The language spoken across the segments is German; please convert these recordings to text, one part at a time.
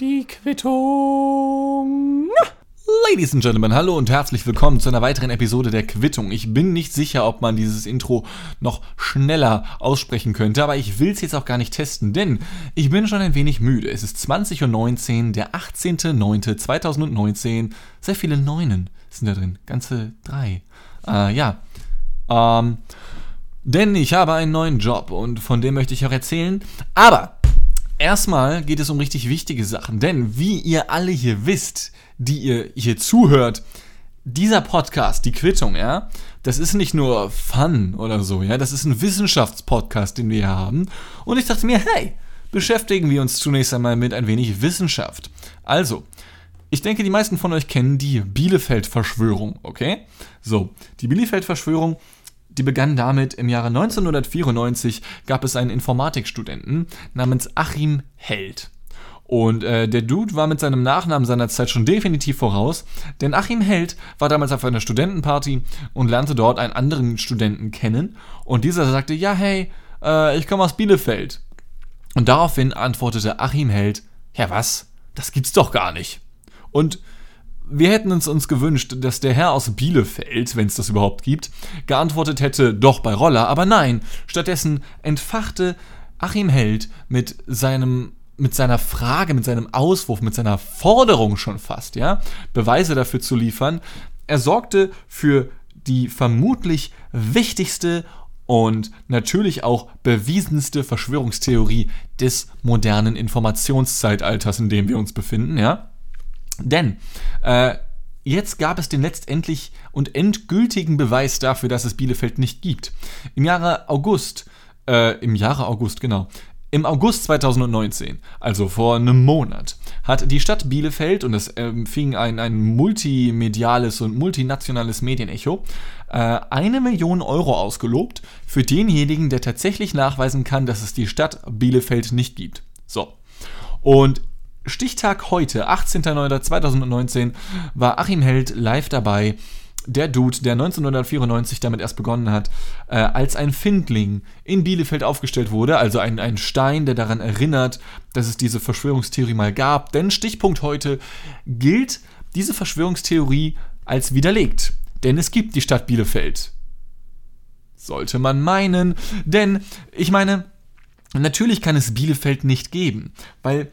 Die Quittung. Ladies and Gentlemen, hallo und herzlich willkommen zu einer weiteren Episode der Quittung. Ich bin nicht sicher, ob man dieses Intro noch schneller aussprechen könnte, aber ich will es jetzt auch gar nicht testen, denn ich bin schon ein wenig müde. Es ist 20.19 Uhr, der 18.09.2019. Sehr viele Neunen sind da drin, ganze drei. Äh, ja, ähm, denn ich habe einen neuen Job und von dem möchte ich auch erzählen. Aber erstmal geht es um richtig wichtige Sachen. Denn wie ihr alle hier wisst, die ihr hier zuhört, dieser Podcast, die Quittung, ja, das ist nicht nur Fun oder so, ja, das ist ein Wissenschaftspodcast, den wir hier haben. Und ich dachte mir, hey, beschäftigen wir uns zunächst einmal mit ein wenig Wissenschaft. Also, ich denke, die meisten von euch kennen die Bielefeld-Verschwörung, okay? So, die Bielefeld-Verschwörung die begann damit, im Jahre 1994 gab es einen Informatikstudenten namens Achim Held. Und äh, der Dude war mit seinem Nachnamen seiner Zeit schon definitiv voraus, denn Achim Held war damals auf einer Studentenparty und lernte dort einen anderen Studenten kennen. Und dieser sagte, ja hey, äh, ich komme aus Bielefeld. Und daraufhin antwortete Achim Held, ja was, das gibt's doch gar nicht. Und wir hätten uns, uns gewünscht, dass der Herr aus Bielefeld, wenn es das überhaupt gibt, geantwortet hätte, doch bei Roller, aber nein, stattdessen entfachte Achim Held mit seinem mit seiner Frage, mit seinem Auswurf, mit seiner Forderung schon fast, ja, Beweise dafür zu liefern. Er sorgte für die vermutlich wichtigste und natürlich auch bewiesenste Verschwörungstheorie des modernen Informationszeitalters, in dem wir uns befinden, ja. Denn äh, jetzt gab es den letztendlich und endgültigen Beweis dafür, dass es Bielefeld nicht gibt. Im Jahre August, äh, im Jahre August, genau, im August 2019, also vor einem Monat, hat die Stadt Bielefeld, und es empfing ein, ein multimediales und multinationales Medienecho, äh, eine Million Euro ausgelobt für denjenigen, der tatsächlich nachweisen kann, dass es die Stadt Bielefeld nicht gibt. So. Und Stichtag heute, 18.09.2019, war Achim Held live dabei. Der Dude, der 1994 damit erst begonnen hat, äh, als ein Findling in Bielefeld aufgestellt wurde, also ein, ein Stein, der daran erinnert, dass es diese Verschwörungstheorie mal gab. Denn Stichpunkt heute gilt diese Verschwörungstheorie als widerlegt. Denn es gibt die Stadt Bielefeld. Sollte man meinen. Denn, ich meine, natürlich kann es Bielefeld nicht geben, weil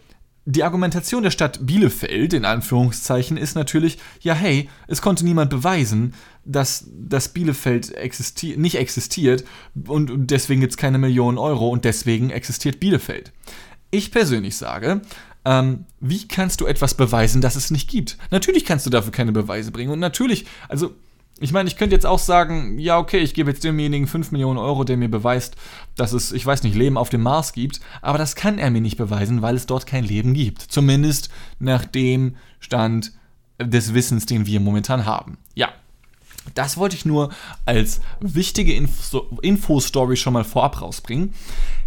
die Argumentation der Stadt Bielefeld, in Anführungszeichen, ist natürlich, ja hey, es konnte niemand beweisen, dass das Bielefeld existi nicht existiert und deswegen gibt es keine Millionen Euro und deswegen existiert Bielefeld. Ich persönlich sage, ähm, wie kannst du etwas beweisen, das es nicht gibt? Natürlich kannst du dafür keine Beweise bringen und natürlich, also ich meine, ich könnte jetzt auch sagen, ja, okay, ich gebe jetzt demjenigen 5 Millionen Euro, der mir beweist, dass es, ich weiß nicht, Leben auf dem Mars gibt, aber das kann er mir nicht beweisen, weil es dort kein Leben gibt. Zumindest nach dem Stand des Wissens, den wir momentan haben. Ja. Das wollte ich nur als wichtige Info-Story schon mal vorab rausbringen.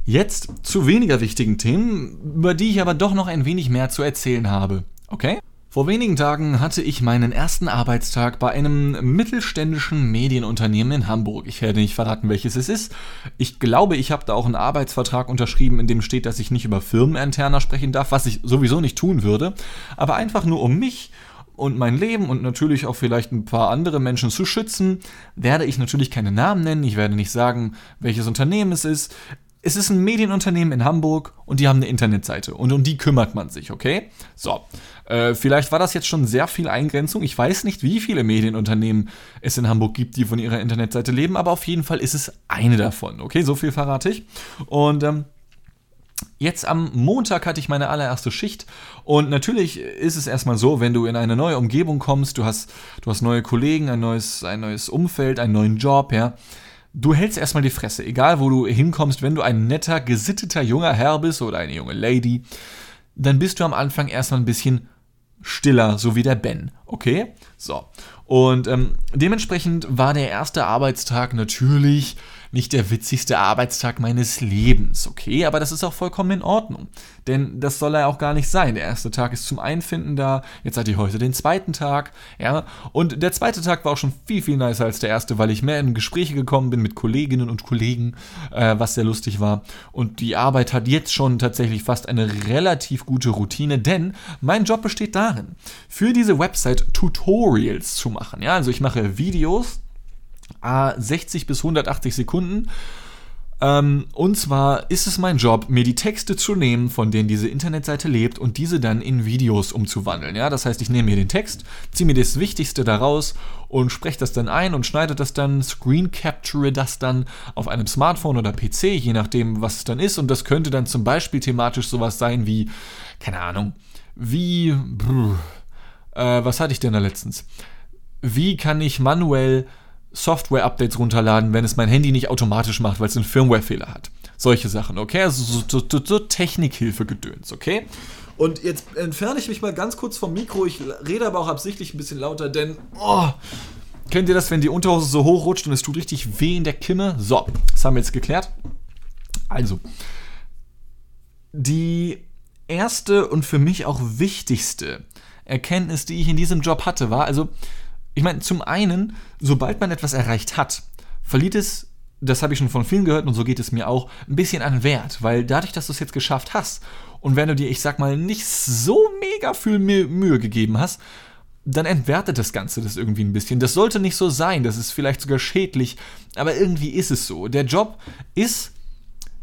Jetzt zu weniger wichtigen Themen, über die ich aber doch noch ein wenig mehr zu erzählen habe. Okay? Vor wenigen Tagen hatte ich meinen ersten Arbeitstag bei einem mittelständischen Medienunternehmen in Hamburg. Ich werde nicht verraten, welches es ist. Ich glaube, ich habe da auch einen Arbeitsvertrag unterschrieben, in dem steht, dass ich nicht über Firmeninterner sprechen darf, was ich sowieso nicht tun würde. Aber einfach nur um mich und mein Leben und natürlich auch vielleicht ein paar andere Menschen zu schützen, werde ich natürlich keine Namen nennen. Ich werde nicht sagen, welches Unternehmen es ist. Es ist ein Medienunternehmen in Hamburg und die haben eine Internetseite und um die kümmert man sich, okay? So, äh, vielleicht war das jetzt schon sehr viel Eingrenzung. Ich weiß nicht, wie viele Medienunternehmen es in Hamburg gibt, die von ihrer Internetseite leben, aber auf jeden Fall ist es eine davon, okay? So viel verrate ich. Und ähm, Jetzt am Montag hatte ich meine allererste Schicht und natürlich ist es erstmal so, wenn du in eine neue Umgebung kommst, du hast, du hast neue Kollegen, ein neues, ein neues Umfeld, einen neuen Job, ja Du hältst erstmal die Fresse, egal wo du hinkommst, wenn du ein netter, gesitteter junger Herr bist oder eine junge Lady, dann bist du am Anfang erstmal ein bisschen stiller, so wie der Ben, okay? So. Und ähm, dementsprechend war der erste Arbeitstag natürlich nicht der witzigste Arbeitstag meines Lebens, okay? Aber das ist auch vollkommen in Ordnung. Denn das soll er auch gar nicht sein. Der erste Tag ist zum Einfinden da. Jetzt hatte ich heute den zweiten Tag, ja? Und der zweite Tag war auch schon viel, viel nicer als der erste, weil ich mehr in Gespräche gekommen bin mit Kolleginnen und Kollegen, äh, was sehr lustig war. Und die Arbeit hat jetzt schon tatsächlich fast eine relativ gute Routine, denn mein Job besteht darin, für diese Website Tutorials zu machen. Ja, also ich mache Videos, 60 bis 180 Sekunden. Ähm, und zwar ist es mein Job, mir die Texte zu nehmen, von denen diese Internetseite lebt, und diese dann in Videos umzuwandeln. Ja, das heißt, ich nehme mir den Text, ziehe mir das Wichtigste daraus und spreche das dann ein und schneide das dann, screen capture das dann auf einem Smartphone oder PC, je nachdem, was es dann ist. Und das könnte dann zum Beispiel thematisch sowas sein wie, keine Ahnung, wie, brr, äh, was hatte ich denn da letztens? Wie kann ich manuell Software-Updates runterladen, wenn es mein Handy nicht automatisch macht, weil es einen Firmware-Fehler hat. Solche Sachen, okay? Also so, so, so, Technikhilfe-Gedöns, okay? Und jetzt entferne ich mich mal ganz kurz vom Mikro. Ich rede aber auch absichtlich ein bisschen lauter, denn, oh, kennt ihr das, wenn die Unterhose so hochrutscht und es tut richtig weh in der Kimme? So, das haben wir jetzt geklärt. Also, die erste und für mich auch wichtigste Erkenntnis, die ich in diesem Job hatte, war, also, ich meine, zum einen, sobald man etwas erreicht hat, verliert es, das habe ich schon von vielen gehört und so geht es mir auch, ein bisschen an Wert, weil dadurch, dass du es jetzt geschafft hast und wenn du dir, ich sag mal, nicht so mega viel Mühe gegeben hast, dann entwertet das Ganze das irgendwie ein bisschen. Das sollte nicht so sein, das ist vielleicht sogar schädlich, aber irgendwie ist es so. Der Job ist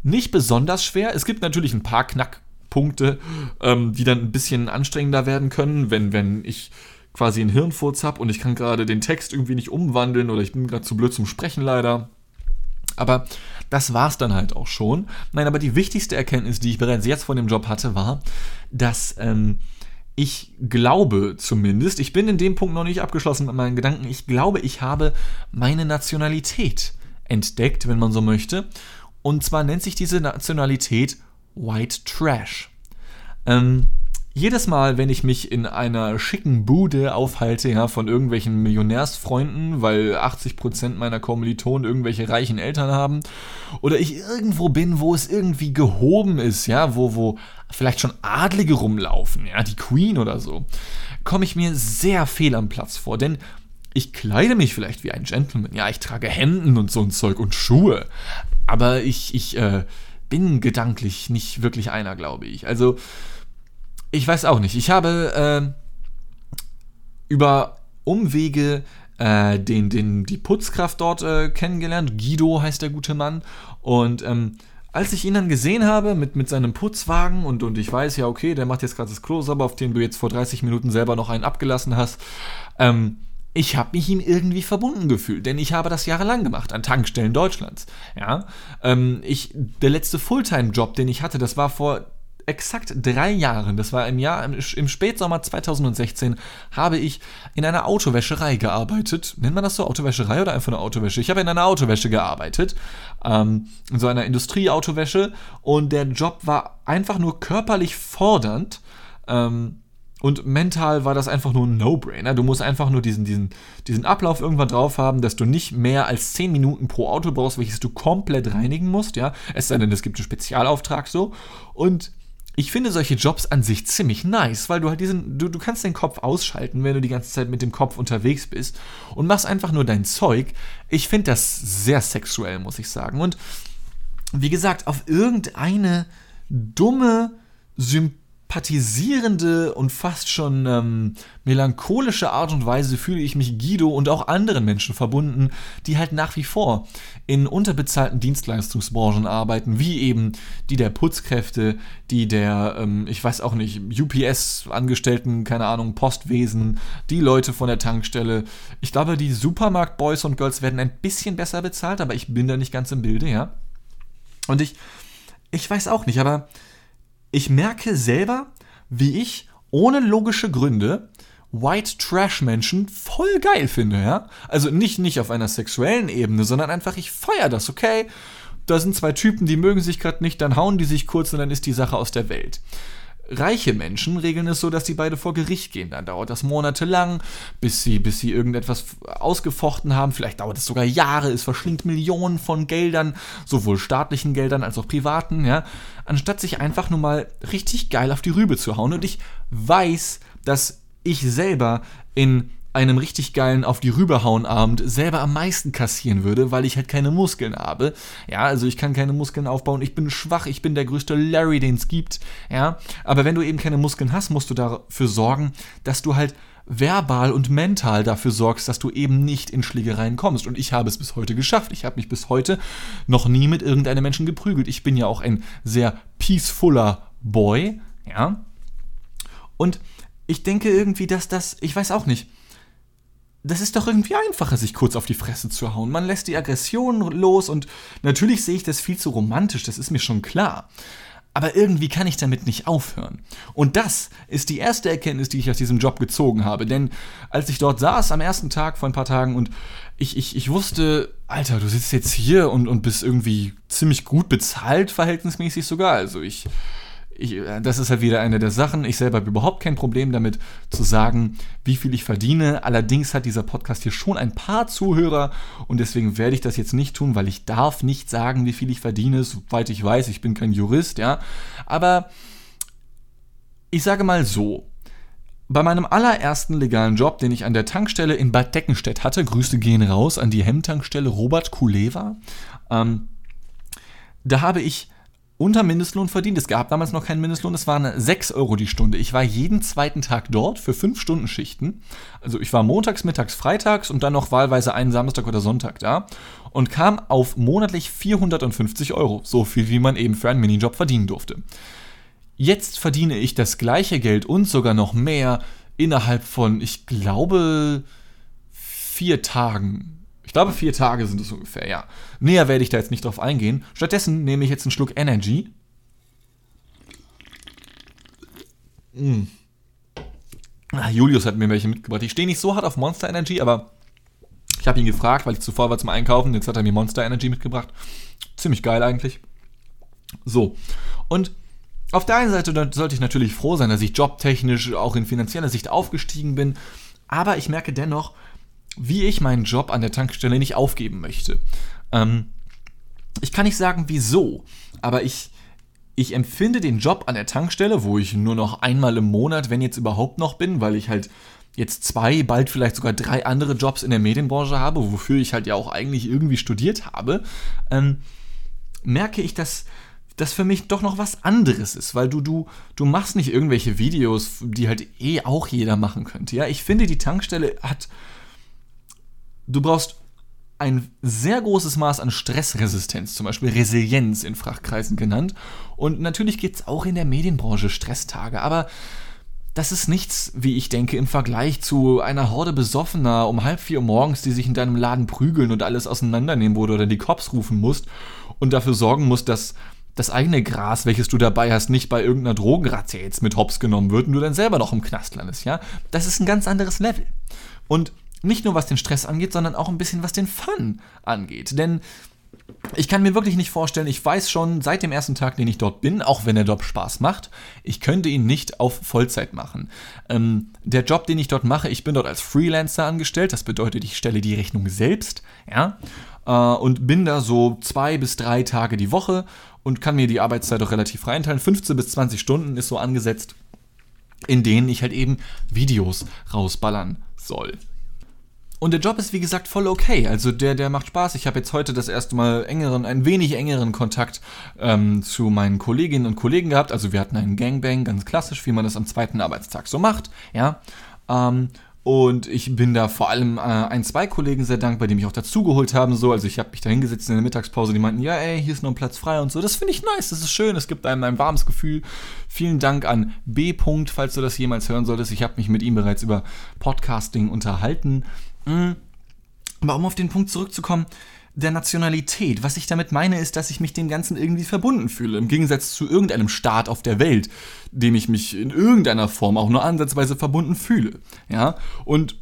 nicht besonders schwer. Es gibt natürlich ein paar Knackpunkte, ähm, die dann ein bisschen anstrengender werden können, wenn, wenn ich quasi einen Hirnfurz habe und ich kann gerade den Text irgendwie nicht umwandeln oder ich bin gerade zu blöd zum Sprechen leider. Aber das war's dann halt auch schon. Nein, aber die wichtigste Erkenntnis, die ich bereits jetzt von dem Job hatte, war, dass ähm, ich glaube zumindest, ich bin in dem Punkt noch nicht abgeschlossen mit meinen Gedanken, ich glaube, ich habe meine Nationalität entdeckt, wenn man so möchte. Und zwar nennt sich diese Nationalität White Trash. Ähm, jedes Mal, wenn ich mich in einer schicken Bude aufhalte, ja, von irgendwelchen Millionärsfreunden, weil 80% meiner Kommilitonen irgendwelche reichen Eltern haben, oder ich irgendwo bin, wo es irgendwie gehoben ist, ja, wo, wo vielleicht schon Adlige rumlaufen, ja, die Queen oder so, komme ich mir sehr fehl am Platz vor, denn ich kleide mich vielleicht wie ein Gentleman, ja, ich trage Hemden und so ein Zeug und Schuhe, aber ich, ich, äh, bin gedanklich nicht wirklich einer, glaube ich. Also, ich weiß auch nicht. Ich habe äh, über Umwege äh, den, den, die Putzkraft dort äh, kennengelernt. Guido heißt der gute Mann. Und ähm, als ich ihn dann gesehen habe mit, mit seinem Putzwagen und, und ich weiß ja, okay, der macht jetzt gerade das sauber, auf dem du jetzt vor 30 Minuten selber noch einen abgelassen hast, ähm, ich habe mich ihm irgendwie verbunden gefühlt, denn ich habe das jahrelang gemacht an Tankstellen Deutschlands. Ja, ähm, ich der letzte Fulltime-Job, den ich hatte, das war vor exakt drei Jahren, das war im Jahr, im Spätsommer 2016, habe ich in einer Autowäscherei gearbeitet. Nennt man das so, Autowäscherei oder einfach nur Autowäsche? Ich habe in einer Autowäsche gearbeitet, ähm, in so einer Industrieautowäsche und der Job war einfach nur körperlich fordernd. Ähm, und mental war das einfach nur ein No-Brainer. Du musst einfach nur diesen, diesen, diesen Ablauf irgendwann drauf haben, dass du nicht mehr als 10 Minuten pro Auto brauchst, welches du komplett reinigen musst, ja. Es sei denn, es gibt einen Spezialauftrag so. Und ich finde solche Jobs an sich ziemlich nice, weil du halt diesen, du, du kannst den Kopf ausschalten, wenn du die ganze Zeit mit dem Kopf unterwegs bist und machst einfach nur dein Zeug. Ich finde das sehr sexuell, muss ich sagen. Und wie gesagt, auf irgendeine dumme, sympathische sympathisierende und fast schon ähm, melancholische Art und Weise fühle ich mich Guido und auch anderen Menschen verbunden, die halt nach wie vor in unterbezahlten Dienstleistungsbranchen arbeiten, wie eben die der Putzkräfte, die der, ähm, ich weiß auch nicht, UPS-Angestellten, keine Ahnung, Postwesen, die Leute von der Tankstelle. Ich glaube, die Supermarkt-Boys und Girls werden ein bisschen besser bezahlt, aber ich bin da nicht ganz im Bilde, ja. Und ich, ich weiß auch nicht, aber ich merke selber, wie ich ohne logische Gründe White Trash Menschen voll geil finde, ja? Also nicht, nicht auf einer sexuellen Ebene, sondern einfach, ich feier das, okay? Da sind zwei Typen, die mögen sich gerade nicht, dann hauen die sich kurz und dann ist die Sache aus der Welt. Reiche Menschen regeln es so, dass die beide vor Gericht gehen. Dann dauert das monatelang, bis sie, bis sie irgendetwas ausgefochten haben. Vielleicht dauert es sogar Jahre. Es verschlingt Millionen von Geldern, sowohl staatlichen Geldern als auch privaten, ja. Anstatt sich einfach nur mal richtig geil auf die Rübe zu hauen. Und ich weiß, dass ich selber in einem richtig geilen auf die Rüberhauen Abend selber am meisten kassieren würde, weil ich halt keine Muskeln habe. Ja, also ich kann keine Muskeln aufbauen, ich bin schwach, ich bin der größte Larry, den es gibt. Ja, aber wenn du eben keine Muskeln hast, musst du dafür sorgen, dass du halt verbal und mental dafür sorgst, dass du eben nicht in Schlägereien kommst. Und ich habe es bis heute geschafft. Ich habe mich bis heute noch nie mit irgendeinem Menschen geprügelt. Ich bin ja auch ein sehr peacefuller Boy. Ja. Und ich denke irgendwie, dass das, ich weiß auch nicht, das ist doch irgendwie einfacher, sich kurz auf die Fresse zu hauen. Man lässt die Aggression los und natürlich sehe ich das viel zu romantisch, das ist mir schon klar. Aber irgendwie kann ich damit nicht aufhören. Und das ist die erste Erkenntnis, die ich aus diesem Job gezogen habe. Denn als ich dort saß am ersten Tag vor ein paar Tagen und ich, ich, ich wusste, Alter, du sitzt jetzt hier und, und bist irgendwie ziemlich gut bezahlt, verhältnismäßig sogar. Also ich ich, äh, das ist halt wieder eine der Sachen. Ich selber habe überhaupt kein Problem damit zu sagen, wie viel ich verdiene. Allerdings hat dieser Podcast hier schon ein paar Zuhörer und deswegen werde ich das jetzt nicht tun, weil ich darf nicht sagen, wie viel ich verdiene, soweit ich weiß. Ich bin kein Jurist, ja. Aber ich sage mal so. Bei meinem allerersten legalen Job, den ich an der Tankstelle in Bad Deckenstedt hatte, Grüße gehen raus an die Hemmtankstelle Robert Kuleva, ähm, da habe ich unter Mindestlohn verdient. Es gab damals noch keinen Mindestlohn, es waren 6 Euro die Stunde. Ich war jeden zweiten Tag dort für 5 Stunden Schichten. Also ich war montags, mittags, freitags und dann noch wahlweise einen Samstag oder Sonntag da und kam auf monatlich 450 Euro. So viel, wie man eben für einen Minijob verdienen durfte. Jetzt verdiene ich das gleiche Geld und sogar noch mehr innerhalb von, ich glaube, vier Tagen ich glaube, vier Tage sind es ungefähr, ja. Näher werde ich da jetzt nicht drauf eingehen. Stattdessen nehme ich jetzt einen Schluck Energy. Mm. Ah, Julius hat mir welche mitgebracht. Ich stehe nicht so hart auf Monster Energy, aber ich habe ihn gefragt, weil ich zuvor war zum Einkaufen. Jetzt hat er mir Monster Energy mitgebracht. Ziemlich geil eigentlich. So. Und auf der einen Seite sollte ich natürlich froh sein, dass ich jobtechnisch auch in finanzieller Sicht aufgestiegen bin. Aber ich merke dennoch, wie ich meinen Job an der Tankstelle nicht aufgeben möchte. Ähm, ich kann nicht sagen, wieso, aber ich, ich empfinde den Job an der Tankstelle, wo ich nur noch einmal im Monat, wenn jetzt überhaupt noch bin, weil ich halt jetzt zwei, bald vielleicht sogar drei andere Jobs in der Medienbranche habe, wofür ich halt ja auch eigentlich irgendwie studiert habe, ähm, merke ich, dass das für mich doch noch was anderes ist, weil du, du, du machst nicht irgendwelche Videos, die halt eh auch jeder machen könnte. Ja, ich finde, die Tankstelle hat Du brauchst ein sehr großes Maß an Stressresistenz, zum Beispiel Resilienz in Fachkreisen genannt. Und natürlich gibt es auch in der Medienbranche Stresstage, aber das ist nichts, wie ich denke, im Vergleich zu einer Horde Besoffener um halb vier morgens, die sich in deinem Laden prügeln und alles auseinandernehmen, wo du dann die Cops rufen musst und dafür sorgen musst, dass das eigene Gras, welches du dabei hast, nicht bei irgendeiner Drogenrazzia jetzt mit Hops genommen wird und du dann selber noch im Knast landest, ja? Das ist ein ganz anderes Level. Und nicht nur was den Stress angeht, sondern auch ein bisschen was den Fun angeht. Denn ich kann mir wirklich nicht vorstellen, ich weiß schon seit dem ersten Tag, den ich dort bin, auch wenn der Job Spaß macht, ich könnte ihn nicht auf Vollzeit machen. Ähm, der Job, den ich dort mache, ich bin dort als Freelancer angestellt, das bedeutet, ich stelle die Rechnung selbst, ja, äh, und bin da so zwei bis drei Tage die Woche und kann mir die Arbeitszeit auch relativ frei einteilen. 15 bis 20 Stunden ist so angesetzt, in denen ich halt eben Videos rausballern soll. Und der Job ist wie gesagt voll okay. Also der, der macht Spaß. Ich habe jetzt heute das erste Mal engeren, ein wenig engeren Kontakt ähm, zu meinen Kolleginnen und Kollegen gehabt. Also wir hatten einen Gangbang, ganz klassisch, wie man das am zweiten Arbeitstag so macht. Ja. Ähm, und ich bin da vor allem äh, ein, zwei Kollegen sehr dankbar, die mich auch dazugeholt haben. So. Also ich habe mich da hingesetzt in der Mittagspause, die meinten, ja, ey, hier ist noch ein Platz frei und so. Das finde ich nice, das ist schön, es gibt einem ein warmes Gefühl. Vielen Dank an B. falls du das jemals hören solltest. Ich habe mich mit ihm bereits über Podcasting unterhalten. Mhm. Aber um auf den Punkt zurückzukommen, der Nationalität. Was ich damit meine, ist, dass ich mich dem Ganzen irgendwie verbunden fühle. Im Gegensatz zu irgendeinem Staat auf der Welt, dem ich mich in irgendeiner Form auch nur ansatzweise verbunden fühle. Ja? Und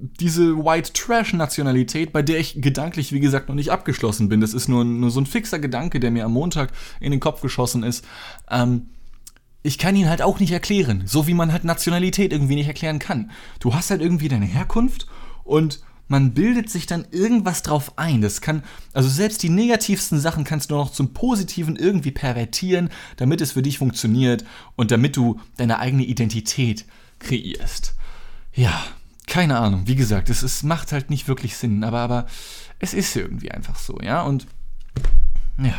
diese White Trash Nationalität, bei der ich gedanklich, wie gesagt, noch nicht abgeschlossen bin, das ist nur, nur so ein fixer Gedanke, der mir am Montag in den Kopf geschossen ist. Ähm, ich kann ihn halt auch nicht erklären. So wie man halt Nationalität irgendwie nicht erklären kann. Du hast halt irgendwie deine Herkunft und man bildet sich dann irgendwas drauf ein. Das kann, also selbst die negativsten Sachen kannst du noch zum Positiven irgendwie pervertieren, damit es für dich funktioniert und damit du deine eigene Identität kreierst. Ja, keine Ahnung. Wie gesagt, es, es macht halt nicht wirklich Sinn, aber, aber es ist irgendwie einfach so, ja. Und ja.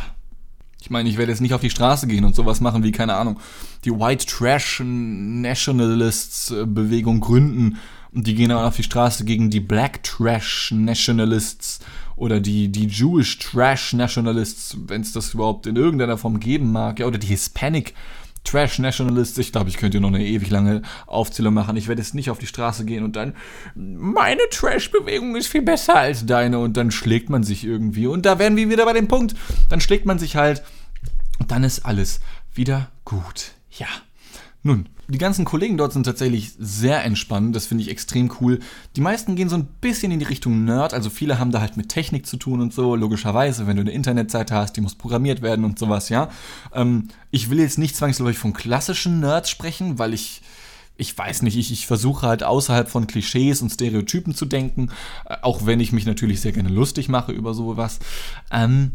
Ich meine, ich werde jetzt nicht auf die Straße gehen und sowas machen wie, keine Ahnung, die White Trash Nationalists äh, Bewegung gründen und die gehen dann auf die Straße gegen die Black Trash Nationalists oder die, die Jewish Trash Nationalists, wenn es das überhaupt in irgendeiner Form geben mag, ja, oder die Hispanic Trash Nationalists. Ich glaube, ich könnte noch eine ewig lange Aufzählung machen. Ich werde jetzt nicht auf die Straße gehen und dann, meine Trash-Bewegung ist viel besser als deine und dann schlägt man sich irgendwie. Und da werden wir wieder bei dem Punkt. Dann schlägt man sich halt und dann ist alles wieder gut. Ja. Nun, die ganzen Kollegen dort sind tatsächlich sehr entspannt, das finde ich extrem cool. Die meisten gehen so ein bisschen in die Richtung Nerd, also viele haben da halt mit Technik zu tun und so, logischerweise, wenn du eine Internetseite hast, die muss programmiert werden und sowas, ja. Ähm, ich will jetzt nicht zwangsläufig von klassischen Nerds sprechen, weil ich ich weiß nicht, ich, ich versuche halt außerhalb von Klischees und Stereotypen zu denken, äh, auch wenn ich mich natürlich sehr gerne lustig mache über sowas. Ähm,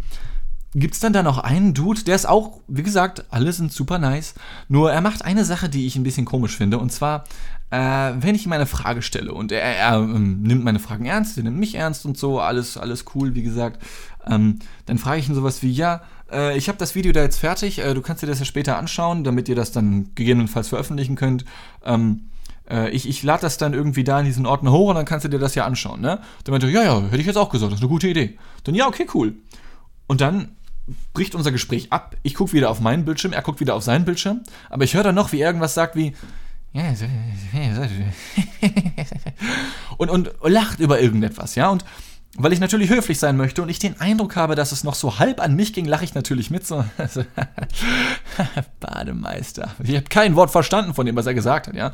gibt es dann da noch einen Dude, der ist auch, wie gesagt, alle sind super nice. Nur er macht eine Sache, die ich ein bisschen komisch finde. Und zwar, äh, wenn ich ihm eine Frage stelle und er, er ähm, nimmt meine Fragen ernst, er nimmt mich ernst und so, alles, alles cool, wie gesagt, ähm, dann frage ich ihn sowas wie, ja, äh, ich habe das Video da jetzt fertig, äh, du kannst dir das ja später anschauen, damit ihr das dann gegebenenfalls veröffentlichen könnt. Ähm, äh, ich, ich lade das dann irgendwie da in diesen Ordner hoch und dann kannst du dir das ja anschauen, ne? Dann meinte er, ja, ja, hätte ich jetzt auch gesagt, das ist eine gute Idee. Dann, ja, okay, cool. Und dann bricht unser Gespräch ab. Ich gucke wieder auf meinen Bildschirm, er guckt wieder auf seinen Bildschirm. Aber ich höre dann noch, wie irgendwas sagt wie. und, und lacht über irgendetwas, ja. Und weil ich natürlich höflich sein möchte und ich den Eindruck habe, dass es noch so halb an mich ging, lache ich natürlich mit so. Bademeister. Ich habe kein Wort verstanden von dem, was er gesagt hat, ja.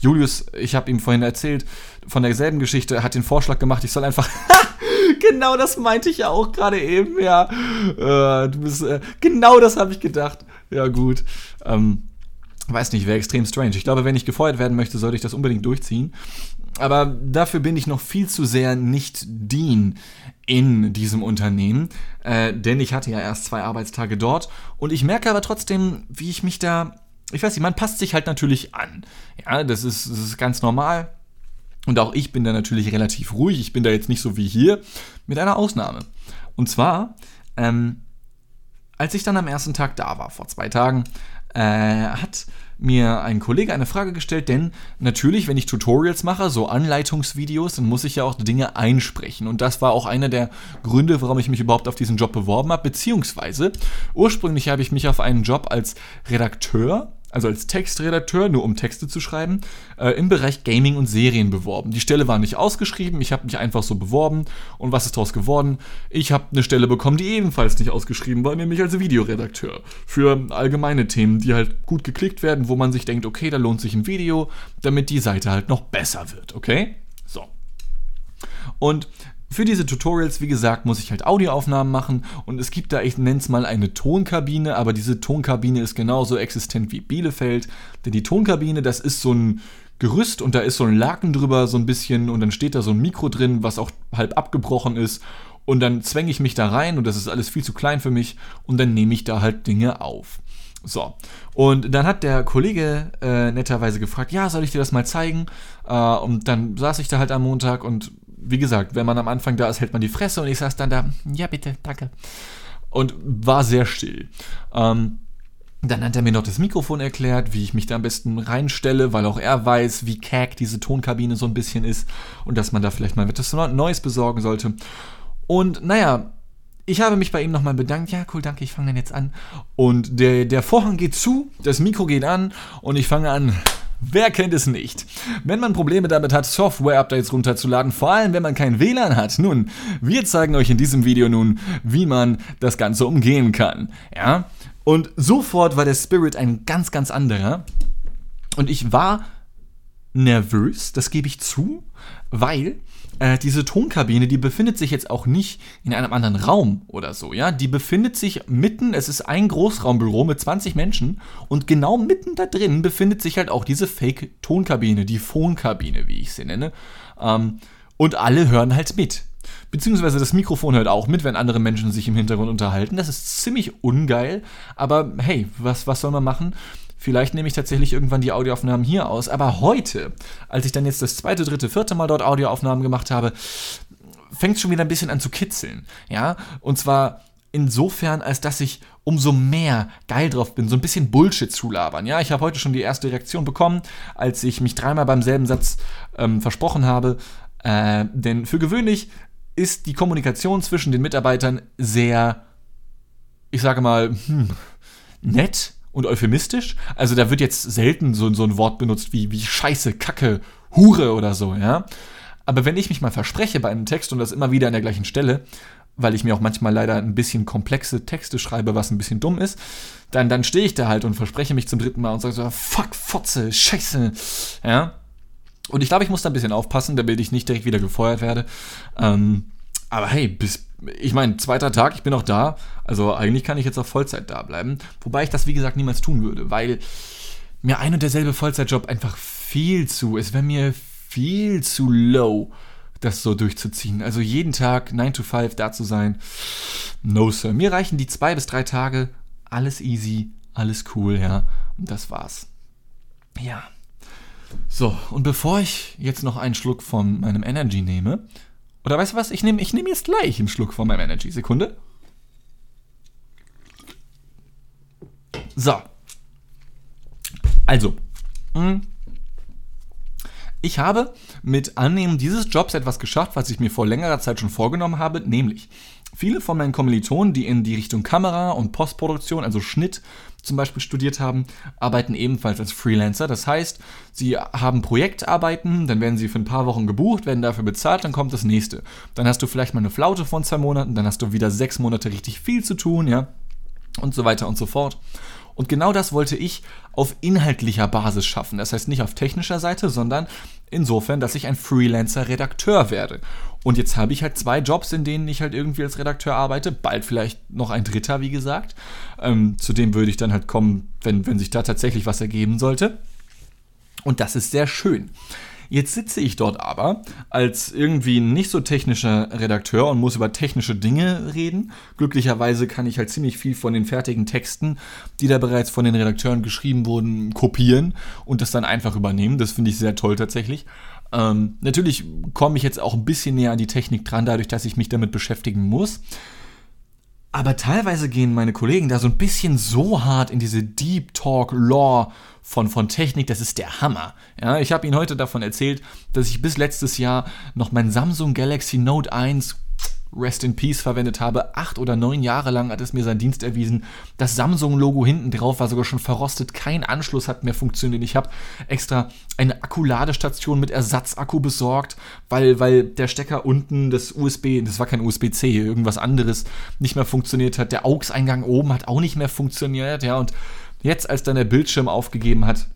Julius, ich habe ihm vorhin erzählt, von derselben Geschichte, hat den Vorschlag gemacht, ich soll einfach. genau das meinte ich ja auch gerade eben, ja. Äh, du bist, äh, genau das habe ich gedacht. Ja, gut. Ähm, weiß nicht, wäre extrem strange. Ich glaube, wenn ich gefeuert werden möchte, sollte ich das unbedingt durchziehen. Aber dafür bin ich noch viel zu sehr nicht Dean in diesem Unternehmen, äh, denn ich hatte ja erst zwei Arbeitstage dort und ich merke aber trotzdem, wie ich mich da, ich weiß nicht, man passt sich halt natürlich an. Ja, das ist, das ist ganz normal. Und auch ich bin da natürlich relativ ruhig. Ich bin da jetzt nicht so wie hier, mit einer Ausnahme. Und zwar, ähm, als ich dann am ersten Tag da war, vor zwei Tagen, äh, hat mir ein Kollege eine Frage gestellt, denn natürlich, wenn ich Tutorials mache, so Anleitungsvideos, dann muss ich ja auch Dinge einsprechen. Und das war auch einer der Gründe, warum ich mich überhaupt auf diesen Job beworben habe, beziehungsweise ursprünglich habe ich mich auf einen Job als Redakteur also als Textredakteur, nur um Texte zu schreiben, äh, im Bereich Gaming und Serien beworben. Die Stelle war nicht ausgeschrieben, ich habe mich einfach so beworben. Und was ist daraus geworden? Ich habe eine Stelle bekommen, die ebenfalls nicht ausgeschrieben war, nämlich als Videoredakteur. Für allgemeine Themen, die halt gut geklickt werden, wo man sich denkt, okay, da lohnt sich ein Video, damit die Seite halt noch besser wird, okay? So. Und für diese Tutorials, wie gesagt, muss ich halt Audioaufnahmen machen und es gibt da, ich nenne es mal eine Tonkabine, aber diese Tonkabine ist genauso existent wie Bielefeld, denn die Tonkabine, das ist so ein Gerüst und da ist so ein Laken drüber so ein bisschen und dann steht da so ein Mikro drin, was auch halb abgebrochen ist und dann zwänge ich mich da rein und das ist alles viel zu klein für mich und dann nehme ich da halt Dinge auf. So. Und dann hat der Kollege äh, netterweise gefragt, ja, soll ich dir das mal zeigen? Äh, und dann saß ich da halt am Montag und wie gesagt, wenn man am Anfang da ist, hält man die Fresse und ich saß dann da, ja bitte, danke. Und war sehr still. Ähm, dann hat er mir noch das Mikrofon erklärt, wie ich mich da am besten reinstelle, weil auch er weiß, wie kack diese Tonkabine so ein bisschen ist und dass man da vielleicht mal etwas Neues besorgen sollte. Und naja, ich habe mich bei ihm nochmal bedankt. Ja, cool, danke, ich fange dann jetzt an. Und der, der Vorhang geht zu, das Mikro geht an und ich fange an Wer kennt es nicht? Wenn man Probleme damit hat, Software-Updates runterzuladen, vor allem wenn man kein WLAN hat, nun, wir zeigen euch in diesem Video nun, wie man das Ganze umgehen kann. Ja? Und sofort war der Spirit ein ganz, ganz anderer. Und ich war nervös, das gebe ich zu, weil äh, diese Tonkabine, die befindet sich jetzt auch nicht in einem anderen Raum oder so, ja. Die befindet sich mitten, es ist ein Großraumbüro mit 20 Menschen und genau mitten da drin befindet sich halt auch diese Fake-Tonkabine, die Phonkabine, wie ich sie nenne. Ähm, und alle hören halt mit. Beziehungsweise das Mikrofon hört auch mit, wenn andere Menschen sich im Hintergrund unterhalten. Das ist ziemlich ungeil, aber hey, was, was soll man machen? Vielleicht nehme ich tatsächlich irgendwann die Audioaufnahmen hier aus. Aber heute, als ich dann jetzt das zweite, dritte, vierte Mal dort Audioaufnahmen gemacht habe, fängt es schon wieder ein bisschen an zu kitzeln. Ja, und zwar insofern, als dass ich umso mehr geil drauf bin, so ein bisschen Bullshit zu labern. Ja, ich habe heute schon die erste Reaktion bekommen, als ich mich dreimal beim selben Satz ähm, versprochen habe. Äh, denn für gewöhnlich ist die Kommunikation zwischen den Mitarbeitern sehr, ich sage mal, hm, nett und euphemistisch. Also da wird jetzt selten so, so ein Wort benutzt wie, wie Scheiße, Kacke, Hure oder so, ja. Aber wenn ich mich mal verspreche bei einem Text und das immer wieder an der gleichen Stelle, weil ich mir auch manchmal leider ein bisschen komplexe Texte schreibe, was ein bisschen dumm ist, dann, dann stehe ich da halt und verspreche mich zum dritten Mal und sage so, fuck, Fotze, Scheiße, ja. Und ich glaube, ich muss da ein bisschen aufpassen, damit ich nicht direkt wieder gefeuert werde. Ähm, aber hey, bis, ich meine, zweiter Tag, ich bin auch da. Also eigentlich kann ich jetzt auf Vollzeit da bleiben. Wobei ich das, wie gesagt, niemals tun würde, weil mir ein und derselbe Vollzeitjob einfach viel zu, es wäre mir viel zu low, das so durchzuziehen. Also jeden Tag 9 to 5 da zu sein. No, Sir. Mir reichen die zwei bis drei Tage. Alles easy, alles cool, ja. Und das war's. Ja. So, und bevor ich jetzt noch einen Schluck von meinem Energy nehme, oder weißt du was? Ich nehme ich nehm jetzt gleich einen Schluck von meinem Energy. Sekunde. So. Also. Hm. Ich habe mit Annehmen dieses Jobs etwas geschafft, was ich mir vor längerer Zeit schon vorgenommen habe, nämlich viele von meinen Kommilitonen, die in die Richtung Kamera und Postproduktion, also Schnitt, zum Beispiel studiert haben, arbeiten ebenfalls als Freelancer. Das heißt, sie haben Projektarbeiten, dann werden sie für ein paar Wochen gebucht, werden dafür bezahlt, dann kommt das nächste. Dann hast du vielleicht mal eine Flaute von zwei Monaten, dann hast du wieder sechs Monate richtig viel zu tun, ja, und so weiter und so fort. Und genau das wollte ich auf inhaltlicher Basis schaffen. Das heißt nicht auf technischer Seite, sondern insofern, dass ich ein Freelancer-Redakteur werde. Und jetzt habe ich halt zwei Jobs, in denen ich halt irgendwie als Redakteur arbeite. Bald vielleicht noch ein dritter, wie gesagt. Ähm, zu dem würde ich dann halt kommen, wenn, wenn sich da tatsächlich was ergeben sollte. Und das ist sehr schön. Jetzt sitze ich dort aber als irgendwie nicht so technischer Redakteur und muss über technische Dinge reden. Glücklicherweise kann ich halt ziemlich viel von den fertigen Texten, die da bereits von den Redakteuren geschrieben wurden, kopieren und das dann einfach übernehmen. Das finde ich sehr toll tatsächlich. Ähm, natürlich komme ich jetzt auch ein bisschen näher an die Technik dran, dadurch, dass ich mich damit beschäftigen muss. Aber teilweise gehen meine Kollegen da so ein bisschen so hart in diese Deep Talk Law von, von Technik, das ist der Hammer. Ja, ich habe Ihnen heute davon erzählt, dass ich bis letztes Jahr noch mein Samsung Galaxy Note 1 Rest in Peace verwendet habe. Acht oder neun Jahre lang hat es mir seinen Dienst erwiesen. Das Samsung-Logo hinten drauf war sogar schon verrostet. Kein Anschluss hat mehr funktioniert. Ich habe extra eine Akkuladestation mit Ersatzakku besorgt, weil, weil der Stecker unten, das USB, das war kein USB-C, irgendwas anderes, nicht mehr funktioniert hat. Der AUX-Eingang oben hat auch nicht mehr funktioniert. Ja, und Jetzt, als dann der Bildschirm aufgegeben hat,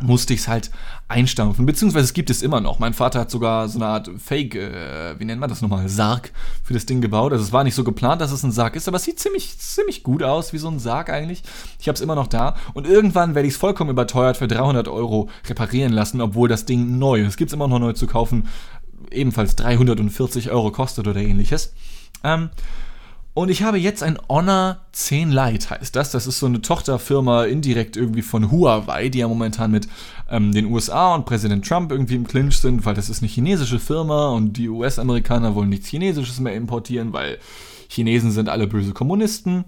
musste ich es halt einstampfen. Beziehungsweise es gibt es immer noch. Mein Vater hat sogar so eine Art Fake, äh, wie nennt man das nochmal, Sarg für das Ding gebaut. Also es war nicht so geplant, dass es ein Sarg ist, aber es sieht ziemlich, ziemlich gut aus, wie so ein Sarg eigentlich. Ich habe es immer noch da. Und irgendwann werde ich es vollkommen überteuert für 300 Euro reparieren lassen, obwohl das Ding neu, es gibt es immer noch neu zu kaufen, ebenfalls 340 Euro kostet oder ähnliches. Ähm, und ich habe jetzt ein Honor 10 Lite, heißt das. Das ist so eine Tochterfirma indirekt irgendwie von Huawei, die ja momentan mit ähm, den USA und Präsident Trump irgendwie im Clinch sind, weil das ist eine chinesische Firma und die US-Amerikaner wollen nichts Chinesisches mehr importieren, weil Chinesen sind alle böse Kommunisten.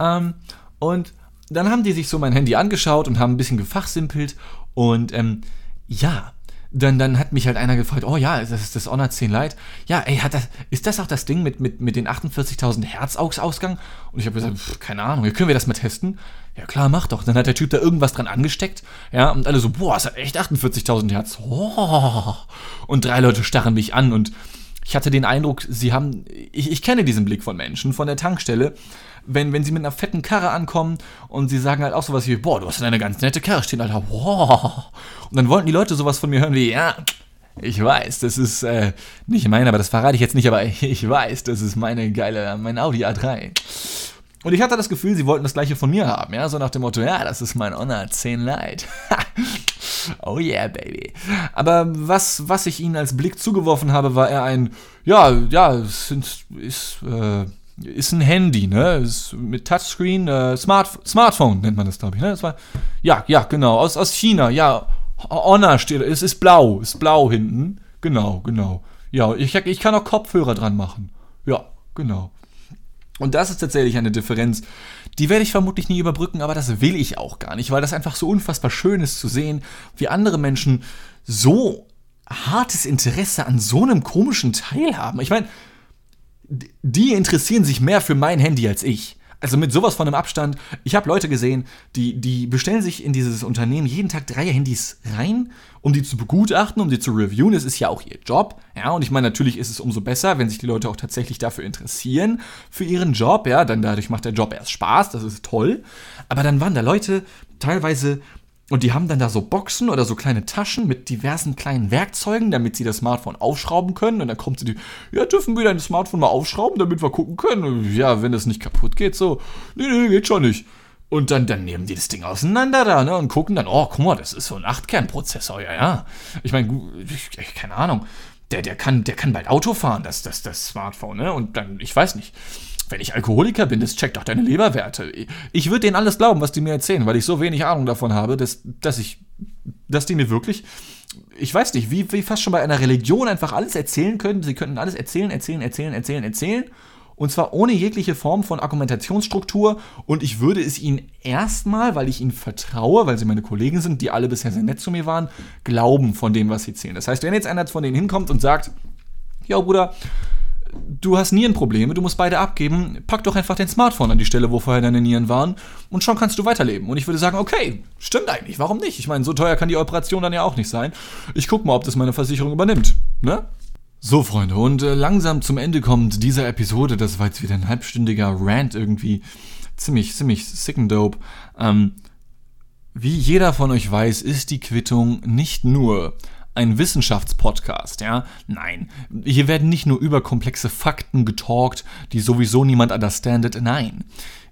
Ähm, und dann haben die sich so mein Handy angeschaut und haben ein bisschen gefachsimpelt und ähm, ja, dann, dann hat mich halt einer gefragt, oh ja, das ist das Honor 10 Lite. Ja, ey, hat das, ist das auch das Ding mit, mit, mit den 48.000 Hertz Ausgang? Und ich habe gesagt, pff, keine Ahnung, können wir das mal testen? Ja klar, mach doch. Dann hat der Typ da irgendwas dran angesteckt, ja, und alle so, boah, es hat echt 48.000 Hertz. Oh. Und drei Leute starren mich an und ich hatte den Eindruck, sie haben, ich, ich kenne diesen Blick von Menschen von der Tankstelle, wenn, wenn sie mit einer fetten Karre ankommen und sie sagen halt auch sowas wie, boah, du hast eine ganz nette Karre stehen, Alter, boah. Und dann wollten die Leute sowas von mir hören wie, ja, ich weiß, das ist äh, nicht mein, aber das verrate ich jetzt nicht, aber ich weiß, das ist meine geile, mein Audi A3. Und ich hatte das Gefühl, sie wollten das gleiche von mir haben, ja, so nach dem Motto, ja, das ist mein Honor 10 Lite. oh yeah, baby. Aber was, was ich ihnen als Blick zugeworfen habe, war eher ein, ja, ja, es ist, ist, äh, ist ein Handy, ne? Ist mit Touchscreen, äh, Smart, Smartphone nennt man das, glaube ich, ne? Das war, ja, ja, genau, aus, aus China, ja, Honor steht, es ist blau, ist blau hinten. Genau, genau. Ja, ich, ich kann auch Kopfhörer dran machen. Ja, genau. Und das ist tatsächlich eine Differenz, die werde ich vermutlich nie überbrücken, aber das will ich auch gar nicht, weil das einfach so unfassbar schön ist zu sehen, wie andere Menschen so hartes Interesse an so einem komischen Teil haben. Ich meine, die interessieren sich mehr für mein Handy als ich. Also mit sowas von einem Abstand. Ich habe Leute gesehen, die, die bestellen sich in dieses Unternehmen jeden Tag drei Handys rein, um die zu begutachten, um die zu reviewen. Es ist ja auch ihr Job. Ja, und ich meine, natürlich ist es umso besser, wenn sich die Leute auch tatsächlich dafür interessieren, für ihren Job. Ja, dann dadurch macht der Job erst Spaß, das ist toll. Aber dann waren da Leute teilweise und die haben dann da so Boxen oder so kleine Taschen mit diversen kleinen Werkzeugen, damit sie das Smartphone aufschrauben können. Und dann kommt sie die, ja, dürfen wir dein Smartphone mal aufschrauben, damit wir gucken können. Ja, wenn es nicht kaputt geht, so. Nee, nee, geht schon nicht. Und dann, dann nehmen die das Ding auseinander da, ne, und gucken dann, oh, guck mal, das ist so ein 8-Kern-Prozessor, ja, ja. Ich meine, keine Ahnung. Der, der kann, der kann bald Auto fahren, das, das, das Smartphone, ne? Und dann, ich weiß nicht wenn ich Alkoholiker bin, das checkt doch deine Leberwerte. Ich würde denen alles glauben, was die mir erzählen, weil ich so wenig Ahnung davon habe, dass, dass ich, dass die mir wirklich, ich weiß nicht, wie, wie fast schon bei einer Religion einfach alles erzählen können. Sie könnten alles erzählen, erzählen, erzählen, erzählen, erzählen. Und zwar ohne jegliche Form von Argumentationsstruktur. Und ich würde es ihnen erstmal, weil ich ihnen vertraue, weil sie meine Kollegen sind, die alle bisher sehr nett zu mir waren, glauben von dem, was sie erzählen. Das heißt, wenn jetzt einer von denen hinkommt und sagt, ja Bruder, du hast Nierenprobleme, du musst beide abgeben, pack doch einfach dein Smartphone an die Stelle, wo vorher deine Nieren waren und schon kannst du weiterleben. Und ich würde sagen, okay, stimmt eigentlich, warum nicht? Ich meine, so teuer kann die Operation dann ja auch nicht sein. Ich guck mal, ob das meine Versicherung übernimmt, ne? So, Freunde, und äh, langsam zum Ende kommt dieser Episode. Das war jetzt wieder ein halbstündiger Rant irgendwie. Ziemlich, ziemlich sick and dope. Ähm, wie jeder von euch weiß, ist die Quittung nicht nur ein Wissenschaftspodcast, ja? Nein, hier werden nicht nur über komplexe Fakten getalkt, die sowieso niemand understandet. Nein,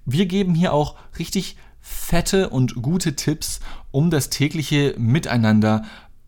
wir geben hier auch richtig fette und gute Tipps, um das tägliche Miteinander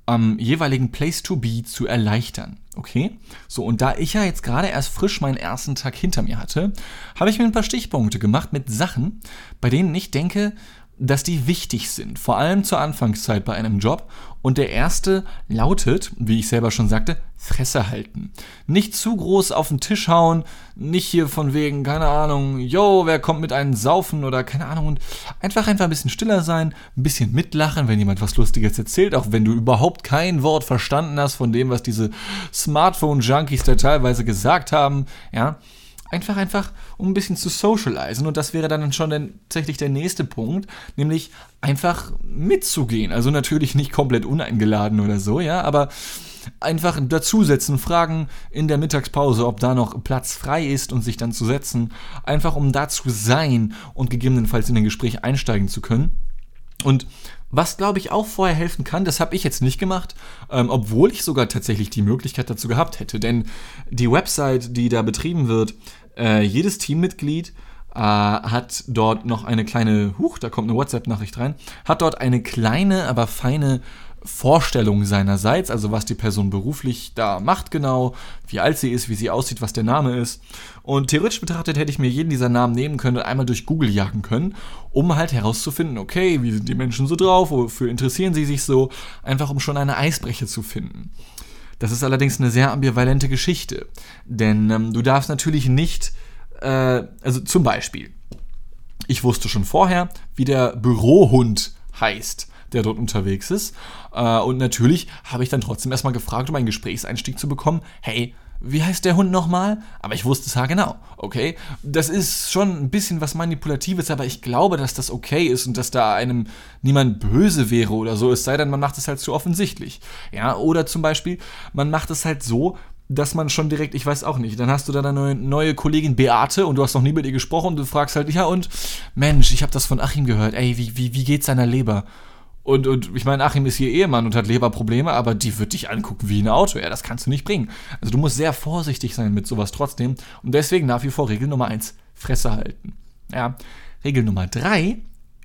am jeweiligen Place to be zu erleichtern. Okay? So, und da ich ja jetzt gerade erst frisch meinen ersten Tag hinter mir hatte, habe ich mir ein paar Stichpunkte gemacht mit Sachen, bei denen ich denke, dass die wichtig sind, vor allem zur Anfangszeit bei einem Job. Und der erste lautet, wie ich selber schon sagte, Fresse halten. Nicht zu groß auf den Tisch hauen, nicht hier von wegen, keine Ahnung, yo, wer kommt mit einem Saufen oder keine Ahnung. Und einfach einfach ein bisschen stiller sein, ein bisschen mitlachen, wenn jemand was Lustiges erzählt, auch wenn du überhaupt kein Wort verstanden hast von dem, was diese Smartphone-Junkies da teilweise gesagt haben, ja Einfach, einfach, um ein bisschen zu socialisen. Und das wäre dann schon tatsächlich der nächste Punkt, nämlich einfach mitzugehen. Also natürlich nicht komplett uneingeladen oder so, ja, aber einfach dazusetzen, fragen in der Mittagspause, ob da noch Platz frei ist und sich dann zu setzen. Einfach um da zu sein und gegebenenfalls in ein Gespräch einsteigen zu können. Und was, glaube ich, auch vorher helfen kann, das habe ich jetzt nicht gemacht, ähm, obwohl ich sogar tatsächlich die Möglichkeit dazu gehabt hätte. Denn die Website, die da betrieben wird, äh, jedes Teammitglied äh, hat dort noch eine kleine, huch, da kommt eine WhatsApp-Nachricht rein, hat dort eine kleine, aber feine Vorstellung seinerseits, also was die Person beruflich da macht genau, wie alt sie ist, wie sie aussieht, was der Name ist. Und theoretisch betrachtet hätte ich mir jeden dieser Namen nehmen können und einmal durch Google jagen können, um halt herauszufinden, okay, wie sind die Menschen so drauf, wofür interessieren sie sich so, einfach um schon eine Eisbreche zu finden. Das ist allerdings eine sehr ambivalente Geschichte, denn ähm, du darfst natürlich nicht, äh, also zum Beispiel, ich wusste schon vorher, wie der Bürohund heißt, der dort unterwegs ist. Äh, und natürlich habe ich dann trotzdem erstmal gefragt, um einen Gesprächseinstieg zu bekommen. Hey, wie heißt der Hund nochmal? Aber ich wusste es ja genau, okay? Das ist schon ein bisschen was Manipulatives, aber ich glaube, dass das okay ist und dass da einem niemand böse wäre oder so, es sei denn, man macht es halt zu offensichtlich. Ja, oder zum Beispiel, man macht es halt so, dass man schon direkt, ich weiß auch nicht, dann hast du da deine neue, Kollegin Beate und du hast noch nie mit ihr gesprochen und du fragst halt, ja und, Mensch, ich habe das von Achim gehört, ey, wie, wie, wie geht's seiner Leber? Und, und ich meine, Achim ist hier Ehemann und hat Leberprobleme, aber die wird dich angucken wie ein Auto. Ja, das kannst du nicht bringen. Also du musst sehr vorsichtig sein mit sowas trotzdem. Und deswegen nach wie vor Regel Nummer eins Fresse halten. Ja. Regel Nummer drei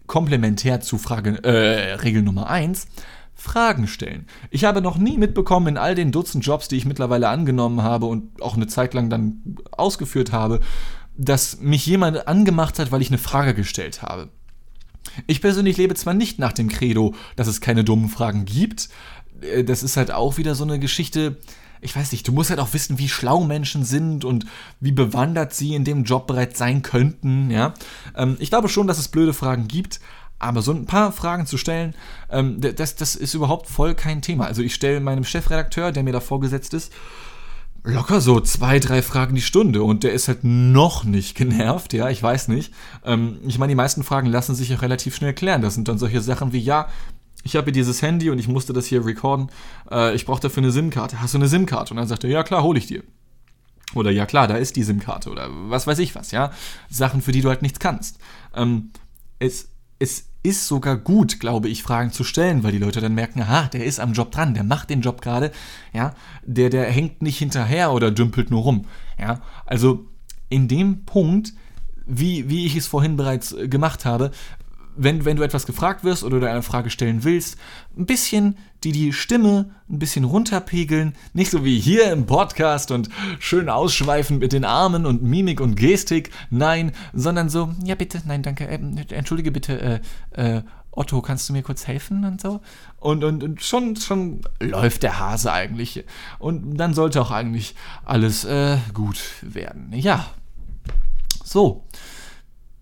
komplementär zu Frage, äh, Regel Nummer eins Fragen stellen. Ich habe noch nie mitbekommen in all den Dutzend Jobs, die ich mittlerweile angenommen habe und auch eine Zeit lang dann ausgeführt habe, dass mich jemand angemacht hat, weil ich eine Frage gestellt habe. Ich persönlich lebe zwar nicht nach dem Credo, dass es keine dummen Fragen gibt, äh, das ist halt auch wieder so eine Geschichte, ich weiß nicht, du musst halt auch wissen, wie schlau Menschen sind und wie bewandert sie in dem Job bereits sein könnten, ja. Ähm, ich glaube schon, dass es blöde Fragen gibt, aber so ein paar Fragen zu stellen, ähm, das, das ist überhaupt voll kein Thema. Also ich stelle meinem Chefredakteur, der mir da vorgesetzt ist, locker so zwei, drei Fragen die Stunde und der ist halt noch nicht genervt, ja, ich weiß nicht. Ähm, ich meine, die meisten Fragen lassen sich auch relativ schnell klären. Das sind dann solche Sachen wie, ja, ich habe dieses Handy und ich musste das hier recorden. Äh, ich brauche dafür eine SIM-Karte. Hast du eine SIM-Karte? Und dann sagt er, ja klar, hole ich dir. Oder ja klar, da ist die SIM-Karte. Oder was weiß ich was, ja. Sachen, für die du halt nichts kannst. Ähm, es, es ist sogar gut, glaube ich, Fragen zu stellen, weil die Leute dann merken, aha, der ist am Job dran, der macht den Job gerade, ja, der, der hängt nicht hinterher oder dümpelt nur rum, ja. Also in dem Punkt, wie, wie ich es vorhin bereits äh, gemacht habe, wenn, wenn du etwas gefragt wirst oder du eine Frage stellen willst, ein bisschen die, die Stimme ein bisschen runterpegeln. Nicht so wie hier im Podcast und schön ausschweifend mit den Armen und Mimik und Gestik. Nein, sondern so, ja bitte, nein, danke, äh, entschuldige bitte, äh, äh, Otto, kannst du mir kurz helfen und so? Und, und, und schon, schon läuft der Hase eigentlich. Und dann sollte auch eigentlich alles äh, gut werden. Ja. So.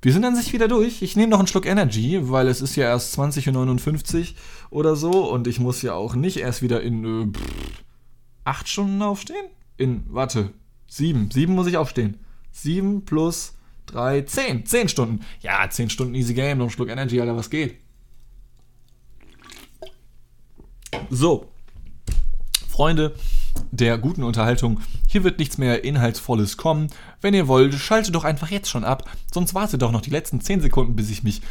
Wir sind an sich wieder durch. Ich nehme noch einen Schluck Energy, weil es ist ja erst 20.59 Uhr oder so und ich muss ja auch nicht erst wieder in äh, pff, acht Stunden aufstehen. In, warte, sieben. Sieben muss ich aufstehen. Sieben plus drei, zehn. Zehn Stunden. Ja, zehn Stunden Easy Game, noch einen Schluck Energy, Alter, was geht? So. Freunde, der guten Unterhaltung. Hier wird nichts mehr Inhaltsvolles kommen. Wenn ihr wollt, schaltet doch einfach jetzt schon ab, sonst wartet doch noch die letzten 10 Sekunden, bis ich mich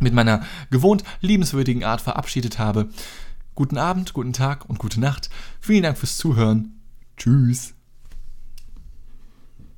mit meiner gewohnt liebenswürdigen Art verabschiedet habe. Guten Abend, guten Tag und gute Nacht. Vielen Dank fürs Zuhören. Tschüss.